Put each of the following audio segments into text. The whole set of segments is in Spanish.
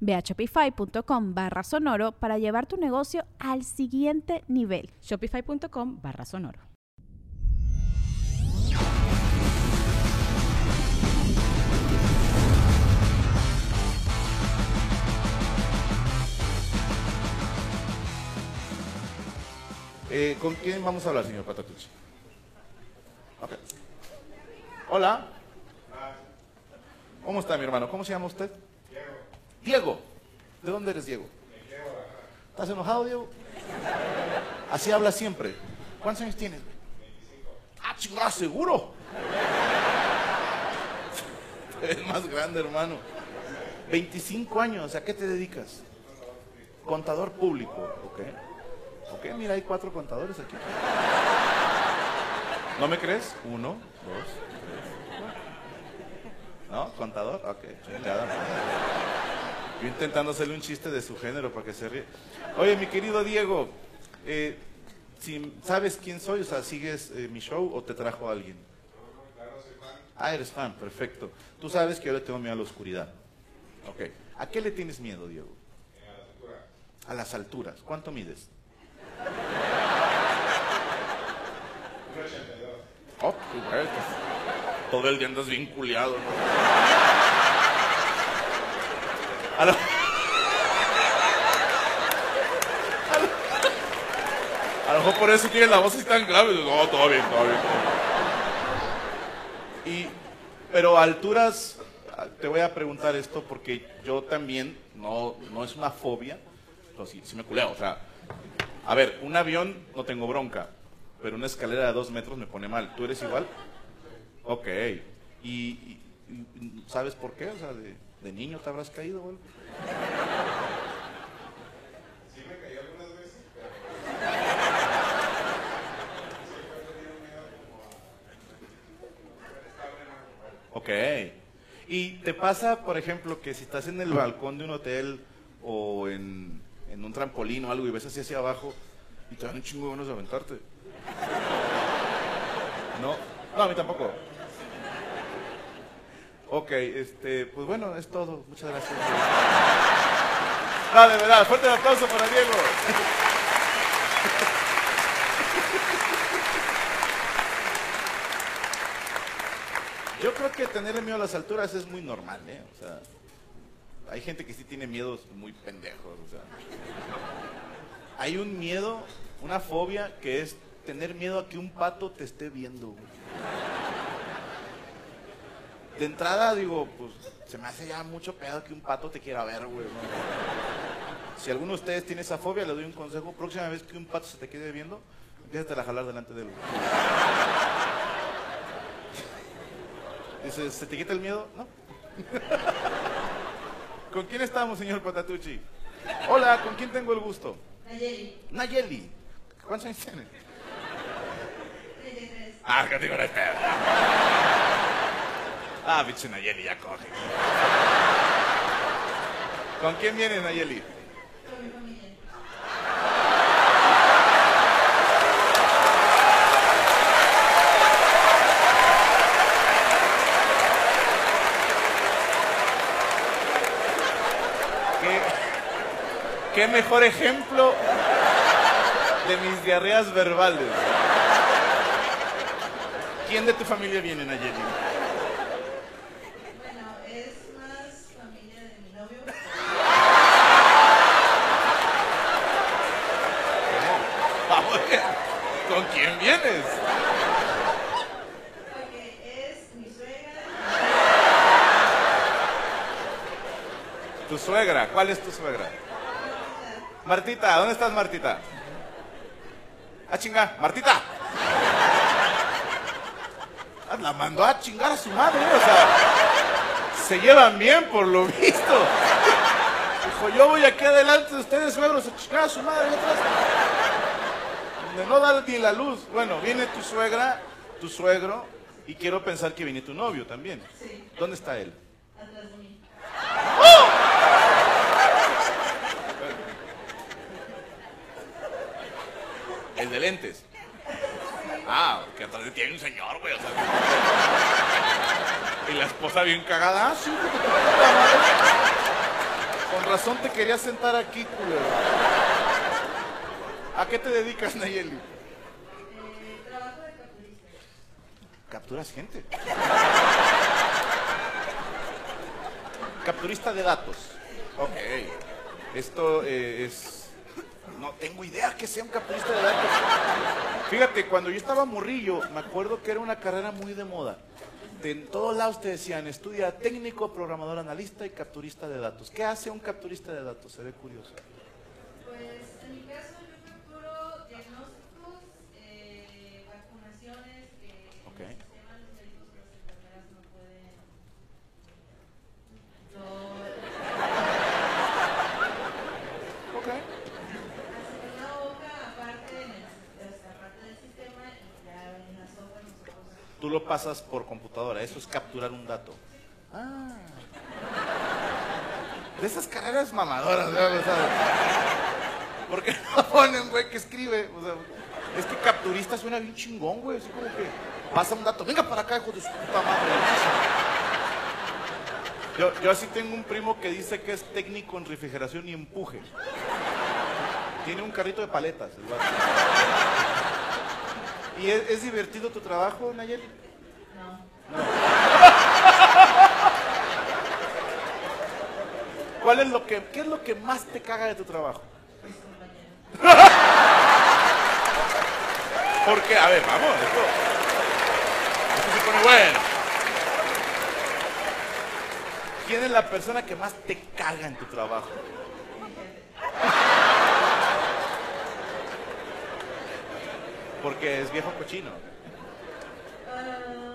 Ve a shopify.com barra sonoro para llevar tu negocio al siguiente nivel. Shopify.com barra sonoro. Eh, ¿Con quién vamos a hablar, señor Patatucci? Hola. ¿Cómo está mi hermano? ¿Cómo se llama usted? Diego. ¿De dónde eres, Diego? ¿Estás enojado, Diego? Así habla siempre. ¿Cuántos años tienes? 25. Ah, chingada, seguro. Es más grande, hermano. 25 años, ¿a qué te dedicas? Contador público, ok. Ok, mira, hay cuatro contadores aquí. ¿No me crees? Uno, dos, tres. ¿No? ¿Contador? Ok, chingada. Yo intentando hacerle un chiste de su género para que se ríe. Oye, mi querido Diego, eh, si ¿sabes quién soy? O sea, ¿sigues eh, mi show o te trajo alguien? Ah, eres fan, perfecto. Tú sabes que yo le tengo miedo a la oscuridad. Ok. ¿A qué le tienes miedo, Diego? A las alturas. ¿Cuánto mides? Oh, qué bueno. Todo el día andas bien culiado. ¿no? A lo... Mejor por eso tiene la voz así tan grave. No, todo bien, todo bien. Y, pero alturas, te voy a preguntar esto porque yo también, no, no es una fobia, pero sí, me culeo. O sea, a ver, un avión no tengo bronca, pero una escalera de dos metros me pone mal. ¿Tú eres igual? Ok. ¿Y, y- y sabes por qué? O sea, de, de niño te habrás caído, güey. Ok. ¿Y te pasa, por ejemplo, que si estás en el balcón de un hotel o en, en un trampolín o algo y ves así hacia abajo y te dan un chingo de ganas de aventarte? ¿No? No, a mí tampoco. Ok, este, pues bueno, es todo. Muchas gracias. No, de verdad, fuerte el aplauso para Diego. Yo creo que tenerle miedo a las alturas es muy normal, ¿eh? O sea, hay gente que sí tiene miedos muy pendejos, o. Hay un miedo, una fobia que es tener miedo a que un pato te esté viendo. De entrada digo, pues se me hace ya mucho pedo que un pato te quiera ver, güey. ¿no? Si alguno de ustedes tiene esa fobia, le doy un consejo. Próxima vez que un pato se te quede viendo, empieza a jalar delante de él. Dice, ¿se te quita el miedo? No. ¿Con quién estamos, señor Patatucci? Hola, ¿con quién tengo el gusto? Nayeli, Nayeli. ¿Cuántos años tiene? 33. Ah, que digo, no. Ah, bicho Nayeli, ya coge. ¿Con quién viene Nayeli? Con mi. ¿Qué, qué mejor ejemplo de mis diarreas verbales? ¿Quién de tu familia viene, Nayeli? Bueno, es más familia de mi novio. Vamos, ¿con quién vienes? Tu suegra, ¿cuál es tu suegra? Martita, ¿dónde estás, Martita? Ah, chinga, Martita. Ah, La mandó a chingar a su madre, o sea, se llevan bien por lo visto. Dijo, yo voy aquí adelante de ustedes, suegros, a chingar a su madre atrás. De no dar ni la luz. Bueno, viene tu suegra, tu suegro, y quiero pensar que viene tu novio también. Sí, ¿Dónde está él? atrás de mí. El de lentes. Ah, que atrás de ti hay señor, güey. Y la esposa bien cagada. Ah, sí. Con razón te quería sentar aquí, culero. ¿A qué te dedicas, Nayeli? Trabajo de capturista. Capturas gente. Capturista de datos. Ok. Esto eh, es... No tengo idea que sea un capturista de datos. Fíjate, cuando yo estaba morrillo, me acuerdo que era una carrera muy de moda. De en todos lados te decían, estudia técnico, programador, analista y capturista de datos. ¿Qué hace un capturista de datos? Se ve curioso. Pues en mi caso yo capturo diagnósticos, eh, vacunaciones que Ok. en el sistema los médicos y las enfermeras no pueden. No, Ok. hacen una hoja aparte, en el, esta parte del sistema y ya en las hojas nosotros. Tú lo pasas por computadora, eso es capturar un dato. Ah. De esas carreras mamadoras, sea, ¿Por qué no ponen, güey, que escribe? O sea, es que capturista suena bien chingón, güey. Así como que pasa un dato. Venga para acá, hijo de su puta madre. Yo, yo así tengo un primo que dice que es técnico en refrigeración y empuje. Tiene un carrito de paletas. el. ¿Y es, es divertido tu trabajo, Nayeli? No. ¿Cuál es lo que, qué es lo que más te caga de tu trabajo? Mis compañeros. Porque, a ver, vamos, esto, esto se pone bueno. ¿Quién es la persona que más te caga en tu trabajo? Porque es viejo cochino. Um,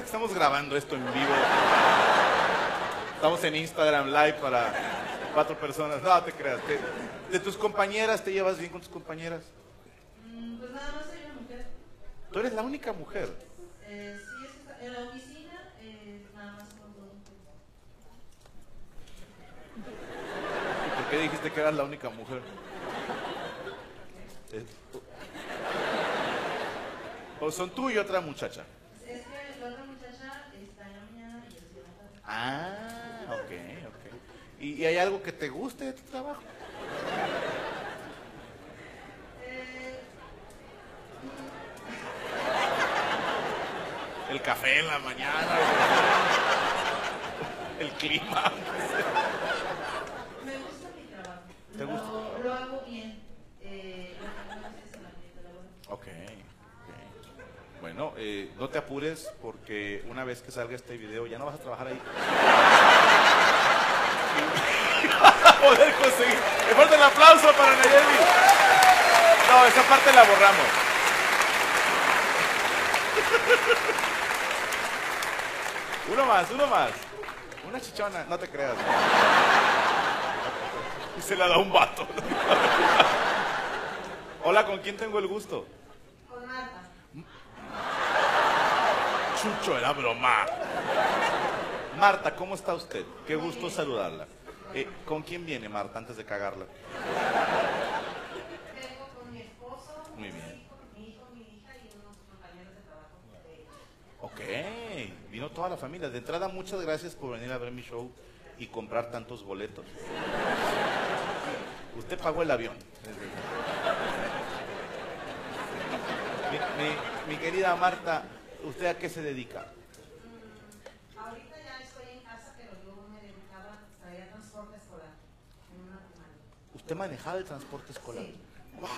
que estamos grabando esto en vivo, estamos en Instagram Live para cuatro personas. No, te creas. te- de tus compañeras, ¿te llevas bien con tus compañeras? mm, pues nada más soy una mujer. Tú eres la única mujer. Eh, sí, en la oficina eh, nada más somos dos mujeres. ¿Y por qué dijiste que eras la única mujer? Eh, O son tú y otra muchacha. Es que la otra muchacha está en la mañana y yo estoy en la tarde. Ah, ok, ok. ¿Y, y hay algo que te guste de tu trabajo? El café en la mañana. El clima. me gusta mi trabajo. ¿Te lo, gusta? Lo hago bien. Eh, lo que no es el ambiente laboral. Ok, Bueno, eh, no te apures porque una vez que salga este video ya no vas a trabajar ahí. Vas a poder conseguir. Le fuerte el aplauso para Nayeli. No, esa parte la borramos. Uno más, uno más. Una chichona, no te creas. Y se la da un vato. Hola, ¿con quién tengo el gusto? Con Marta. Chucho, era broma. Marta, ¿cómo está usted? Qué gusto saludarla. Eh, ¿Con quién viene Marta antes de cagarla? Vengo con mi esposo, Muy bien. mi hijo, mi hija y unos compañeros de trabajo. de. Ok, vino toda la familia. De entrada, muchas gracias por venir a ver mi show y comprar tantos boletos. Usted pagó el avión. Mi, mi- mi querida Marta, ¿usted a qué se dedica? Mm, ahorita ya estoy en casa, pero yo me dedicaba a traer transporte escolar en una primaria. Usted manejaba el transporte escolar. Sí. ¡Wow!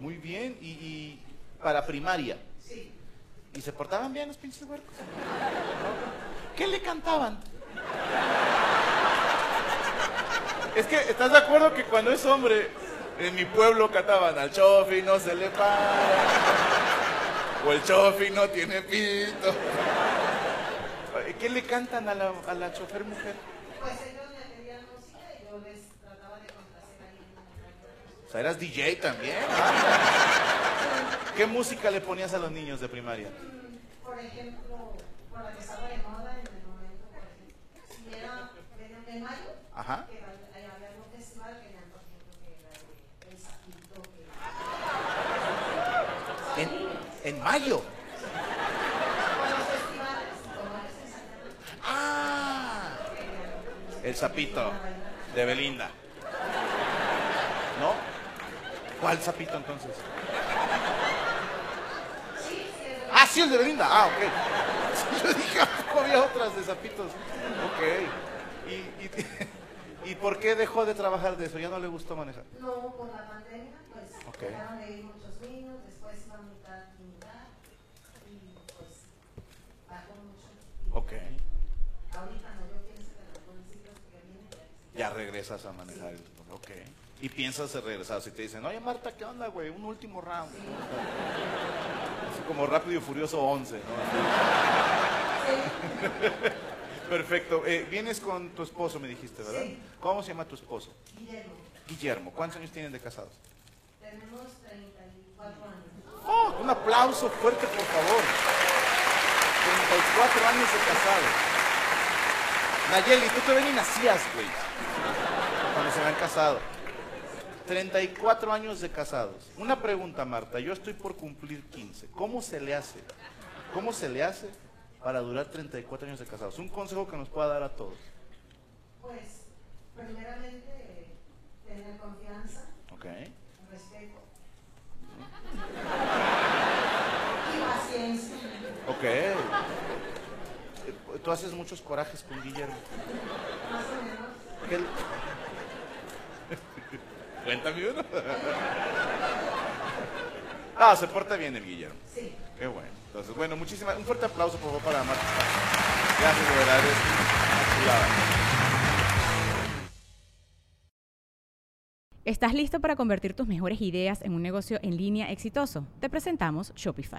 Muy bien. ¿Y, y para primaria? Sí. ¿Y se portaban bien los pinches huercos? ¿Qué le cantaban? Es que, ¿estás de acuerdo que cuando es hombre, en mi pueblo cantaban al chofi no se le para, o el chofi no tiene pito? ¿Qué le cantan a la, a la chofer mujer? Pues ellos me pedían música y yo les trataba de complacer ahí O sea, eras DJ también. ¿Qué música le ponías a los niños de primaria? Por ejemplo, por la que estaba de moda en el momento, por ejemplo, si era en mayo, Ajá. que va- ahí había algún festival que eran, por ejemplo, que era de El Sapito, que... En, mayo. Ah. El sapito de Belinda. ¿No? ¿Cuál sapito entonces? Ah, sí, el de Belinda. Ah, ok. Yo dije, ¿a poco había otras de sapitos? Ok. ¿Y, y, y por qué dejó de trabajar de eso? ¿Ya no le gustó manejar? No, por la pandemia, pues Ok. dejaron de ir muchos niños, después iba a mitad y mitad, y pues bajó mucho. Y Ok. Ahorita no, yo pienso que los municipios que vienen ya regresas a manejar. el- Ok. Y piensas en regresar. Si te dicen, oye Marta, ¿qué onda, güey? Un último round. Así como Rápido y Furioso 11, ¿no? Perfecto. Eh, vienes con tu esposo, me dijiste, ¿verdad? Sí. ¿Cómo se llama tu esposo? Guillermo, Guillermo. ¿Cuántos años tienen de casados? tenemos 34 años. ¡Oh! Un aplauso fuerte, por favor. 34 años de casados. Nayeli, tú todavía ni nacías, güey. Se me han casado. 34 años de casados. Una pregunta, Marta. Yo estoy por cumplir 15. ¿Cómo se le hace? ¿Cómo se le hace para durar 34 años de casados? Un consejo que nos pueda dar a todos. Pues, primeramente, tener confianza, ¿Ok? respeto y paciencia. Ok. Eh, Tú haces muchos corajes con Guillermo. Más o menos. ¿Qué le- Cuéntame uno. Ah, se porta bien el Guillermo. Sí. Qué bueno. Entonces, bueno, muchísimas. Un fuerte aplauso, por favor, para Marta. Gracias, de verdad. ¿Estás listo para convertir tus mejores ideas en un negocio en línea exitoso? Te presentamos Shopify.